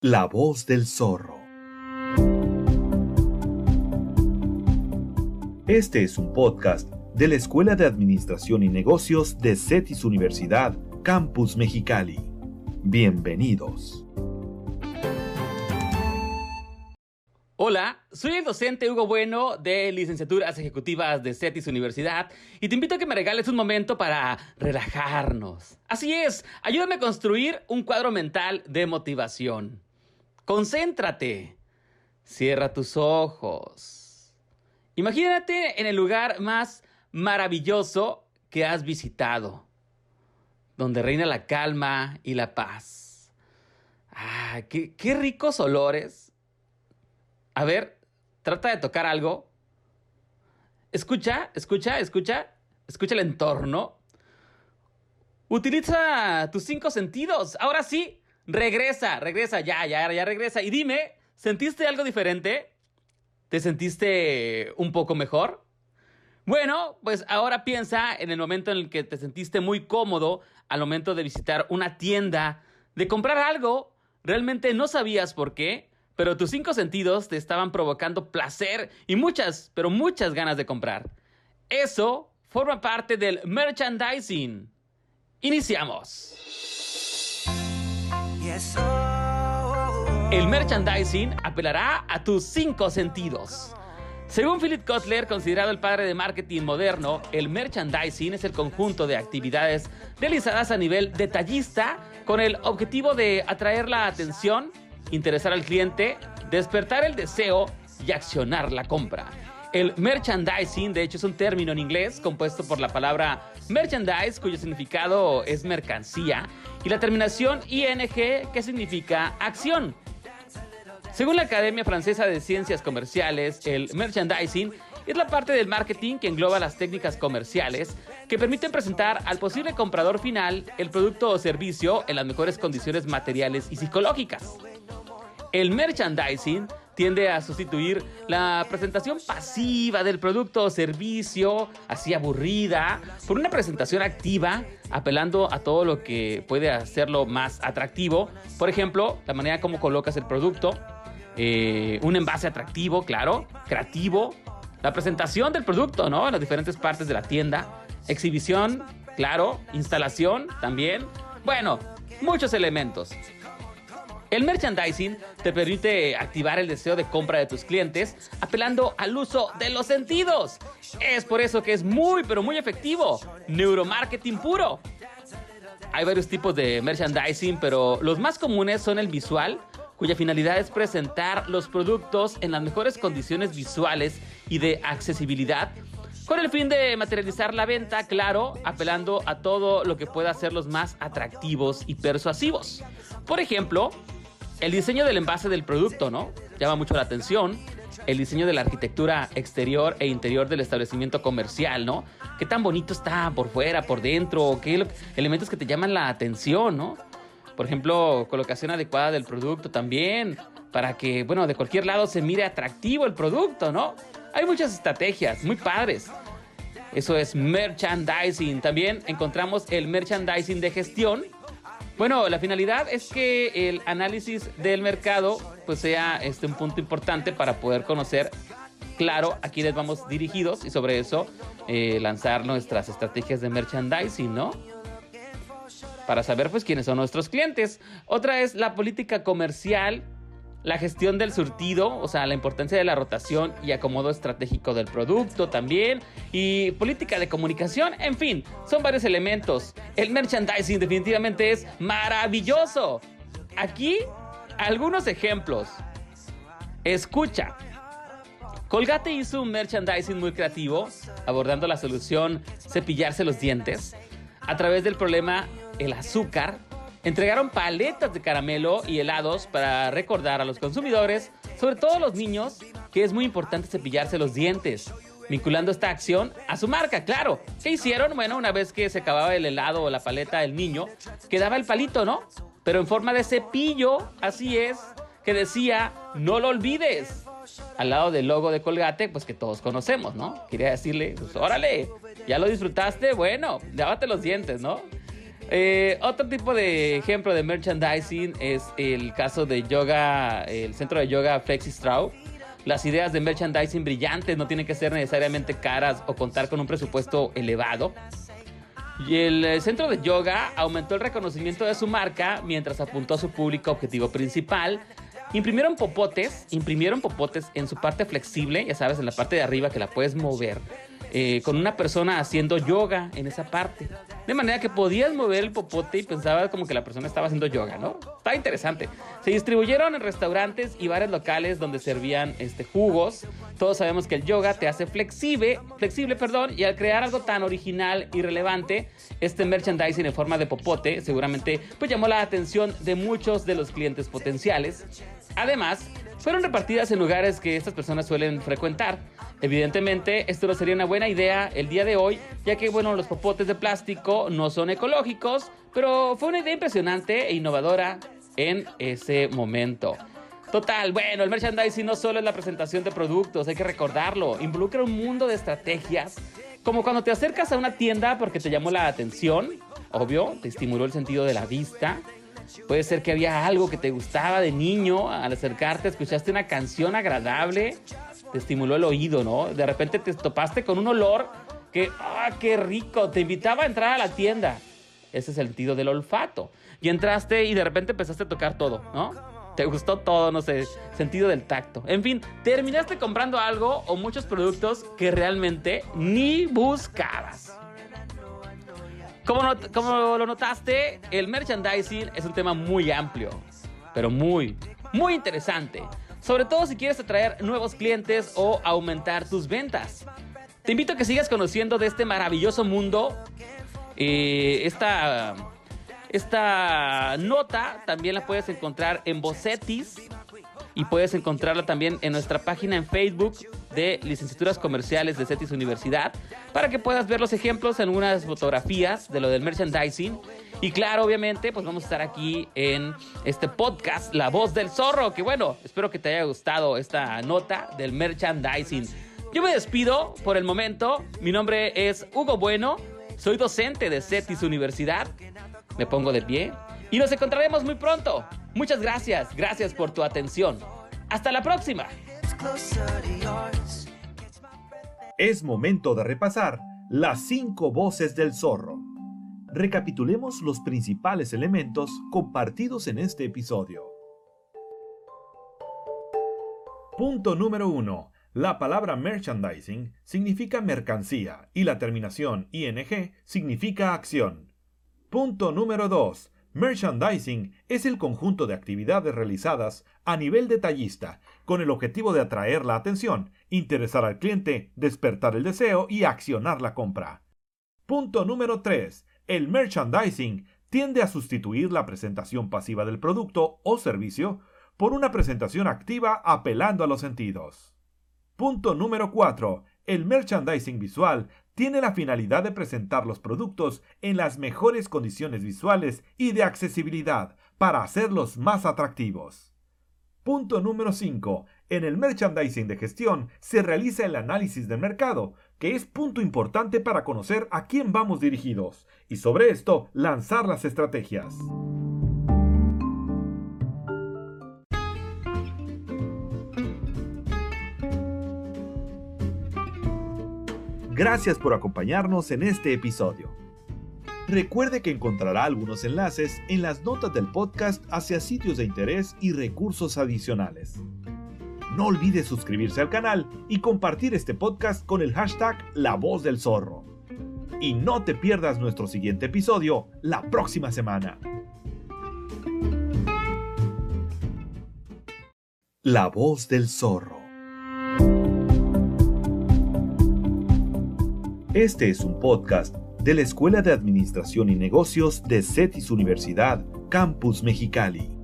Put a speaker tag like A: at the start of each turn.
A: La voz del zorro. Este es un podcast de la Escuela de Administración y Negocios de CETIS Universidad, Campus Mexicali. Bienvenidos.
B: Hola, soy el docente Hugo Bueno de Licenciaturas Ejecutivas de CETIS Universidad y te invito a que me regales un momento para relajarnos. Así es, ayúdame a construir un cuadro mental de motivación. Concéntrate. Cierra tus ojos. Imagínate en el lugar más maravilloso que has visitado, donde reina la calma y la paz. Ah, qué, qué ricos olores a ver, trata de tocar algo. Escucha, escucha, escucha, escucha el entorno. Utiliza tus cinco sentidos. Ahora sí, regresa, regresa, ya, ya, ya regresa. Y dime, ¿sentiste algo diferente? ¿Te sentiste un poco mejor? Bueno, pues ahora piensa en el momento en el que te sentiste muy cómodo al momento de visitar una tienda, de comprar algo. Realmente no sabías por qué, pero tus cinco sentidos te estaban provocando placer y muchas, pero muchas ganas de comprar. Eso forma parte del merchandising. Iniciamos. El merchandising apelará a tus cinco sentidos. Según Philip Kotler, considerado el padre de marketing moderno, el merchandising es el conjunto de actividades realizadas a nivel detallista con el objetivo de atraer la atención, interesar al cliente, despertar el deseo y accionar la compra. El merchandising, de hecho, es un término en inglés compuesto por la palabra merchandise, cuyo significado es mercancía, y la terminación ing, que significa acción. Según la Academia Francesa de Ciencias Comerciales, el merchandising es la parte del marketing que engloba las técnicas comerciales que permiten presentar al posible comprador final el producto o servicio en las mejores condiciones materiales y psicológicas. El merchandising tiende a sustituir la presentación pasiva del producto o servicio, así aburrida, por una presentación activa, apelando a todo lo que puede hacerlo más atractivo. Por ejemplo, la manera como colocas el producto, eh, un envase atractivo, claro, creativo, la presentación del producto, ¿no? En las diferentes partes de la tienda, exhibición, claro, instalación también. Bueno, muchos elementos. El merchandising te permite activar el deseo de compra de tus clientes apelando al uso de los sentidos. Es por eso que es muy pero muy efectivo. Neuromarketing puro. Hay varios tipos de merchandising, pero los más comunes son el visual, cuya finalidad es presentar los productos en las mejores condiciones visuales y de accesibilidad, con el fin de materializar la venta, claro, apelando a todo lo que pueda hacerlos más atractivos y persuasivos. Por ejemplo, el diseño del envase del producto, ¿no? Llama mucho la atención. El diseño de la arquitectura exterior e interior del establecimiento comercial, ¿no? Qué tan bonito está por fuera, por dentro, qué elementos que te llaman la atención, ¿no? Por ejemplo, colocación adecuada del producto también, para que, bueno, de cualquier lado se mire atractivo el producto, ¿no? Hay muchas estrategias muy padres. Eso es merchandising. También encontramos el merchandising de gestión, bueno, la finalidad es que el análisis del mercado pues sea este un punto importante para poder conocer claro a quiénes vamos dirigidos y sobre eso eh, lanzar nuestras estrategias de merchandising, ¿no? Para saber pues quiénes son nuestros clientes. Otra es la política comercial la gestión del surtido, o sea, la importancia de la rotación y acomodo estratégico del producto también, y política de comunicación, en fin, son varios elementos. El merchandising definitivamente es maravilloso. Aquí, algunos ejemplos. Escucha. Colgate hizo un merchandising muy creativo, abordando la solución cepillarse los dientes, a través del problema el azúcar Entregaron paletas de caramelo y helados para recordar a los consumidores, sobre todo los niños, que es muy importante cepillarse los dientes, vinculando esta acción a su marca, claro. ¿Qué hicieron? Bueno, una vez que se acababa el helado o la paleta del niño, quedaba el palito, ¿no? Pero en forma de cepillo, así es, que decía, no lo olvides. Al lado del logo de Colgate, pues que todos conocemos, ¿no? Quería decirle, pues órale, ya lo disfrutaste, bueno, lávate los dientes, ¿no? Eh, otro tipo de ejemplo de merchandising es el caso de yoga, el centro de yoga Flexi Straw. Las ideas de merchandising brillantes no tienen que ser necesariamente caras o contar con un presupuesto elevado. Y el eh, centro de yoga aumentó el reconocimiento de su marca mientras apuntó a su público objetivo principal. Imprimieron popotes, imprimieron popotes en su parte flexible, ya sabes, en la parte de arriba que la puedes mover eh, con una persona haciendo yoga en esa parte. De manera que podías mover el popote y pensabas como que la persona estaba haciendo yoga, ¿no? Está interesante. Se distribuyeron en restaurantes y bares locales donde servían este, jugos. Todos sabemos que el yoga te hace flexible, flexible, perdón, y al crear algo tan original y relevante, este merchandising en forma de popote seguramente pues llamó la atención de muchos de los clientes potenciales. Además, fueron repartidas en lugares que estas personas suelen frecuentar. Evidentemente, esto no sería una buena idea el día de hoy, ya que, bueno, los popotes de plástico no son ecológicos, pero fue una idea impresionante e innovadora en ese momento. Total, bueno, el merchandising no solo es la presentación de productos, hay que recordarlo, involucra un mundo de estrategias, como cuando te acercas a una tienda porque te llamó la atención, obvio, te estimuló el sentido de la vista, Puede ser que había algo que te gustaba de niño, al acercarte escuchaste una canción agradable, te estimuló el oído, ¿no? De repente te topaste con un olor que, ¡ah, qué rico! Te invitaba a entrar a la tienda. Ese es el sentido del olfato. Y entraste y de repente empezaste a tocar todo, ¿no? Te gustó todo, no sé, sentido del tacto. En fin, terminaste comprando algo o muchos productos que realmente ni buscabas. Como, lo notaste, el merchandising es un tema muy amplio, pero muy, muy interesante. Sobre todo si quieres atraer nuevos clientes o aumentar tus ventas. Te invito a que sigas conociendo de este maravilloso mundo. Eh, esta, esta nota también la puedes encontrar en Bocetis y puedes encontrarla también en nuestra página en Facebook licenciaturas comerciales de CETIS Universidad para que puedas ver los ejemplos en algunas fotografías de lo del merchandising. Y claro, obviamente, pues vamos a estar aquí en este podcast, La Voz del Zorro, que bueno, espero que te haya gustado esta nota del merchandising. Yo me despido por el momento. Mi nombre es Hugo Bueno, soy docente de CETIS Universidad. Me pongo de pie y nos encontraremos muy pronto. Muchas gracias, gracias por tu atención. Hasta la próxima.
A: Es momento de repasar las cinco voces del zorro. Recapitulemos los principales elementos compartidos en este episodio. Punto número 1. La palabra merchandising significa mercancía y la terminación ing significa acción. Punto número 2. Merchandising es el conjunto de actividades realizadas a nivel detallista con el objetivo de atraer la atención, interesar al cliente, despertar el deseo y accionar la compra. Punto número 3. El merchandising tiende a sustituir la presentación pasiva del producto o servicio por una presentación activa apelando a los sentidos. Punto número 4. El merchandising visual tiene la finalidad de presentar los productos en las mejores condiciones visuales y de accesibilidad para hacerlos más atractivos. Punto número 5. En el merchandising de gestión se realiza el análisis del mercado, que es punto importante para conocer a quién vamos dirigidos, y sobre esto lanzar las estrategias. Gracias por acompañarnos en este episodio. Recuerde que encontrará algunos enlaces en las notas del podcast hacia sitios de interés y recursos adicionales. No olvide suscribirse al canal y compartir este podcast con el hashtag La Voz del Zorro. Y no te pierdas nuestro siguiente episodio la próxima semana. La Voz del Zorro. Este es un podcast de la Escuela de Administración y Negocios de CETIS Universidad, Campus Mexicali.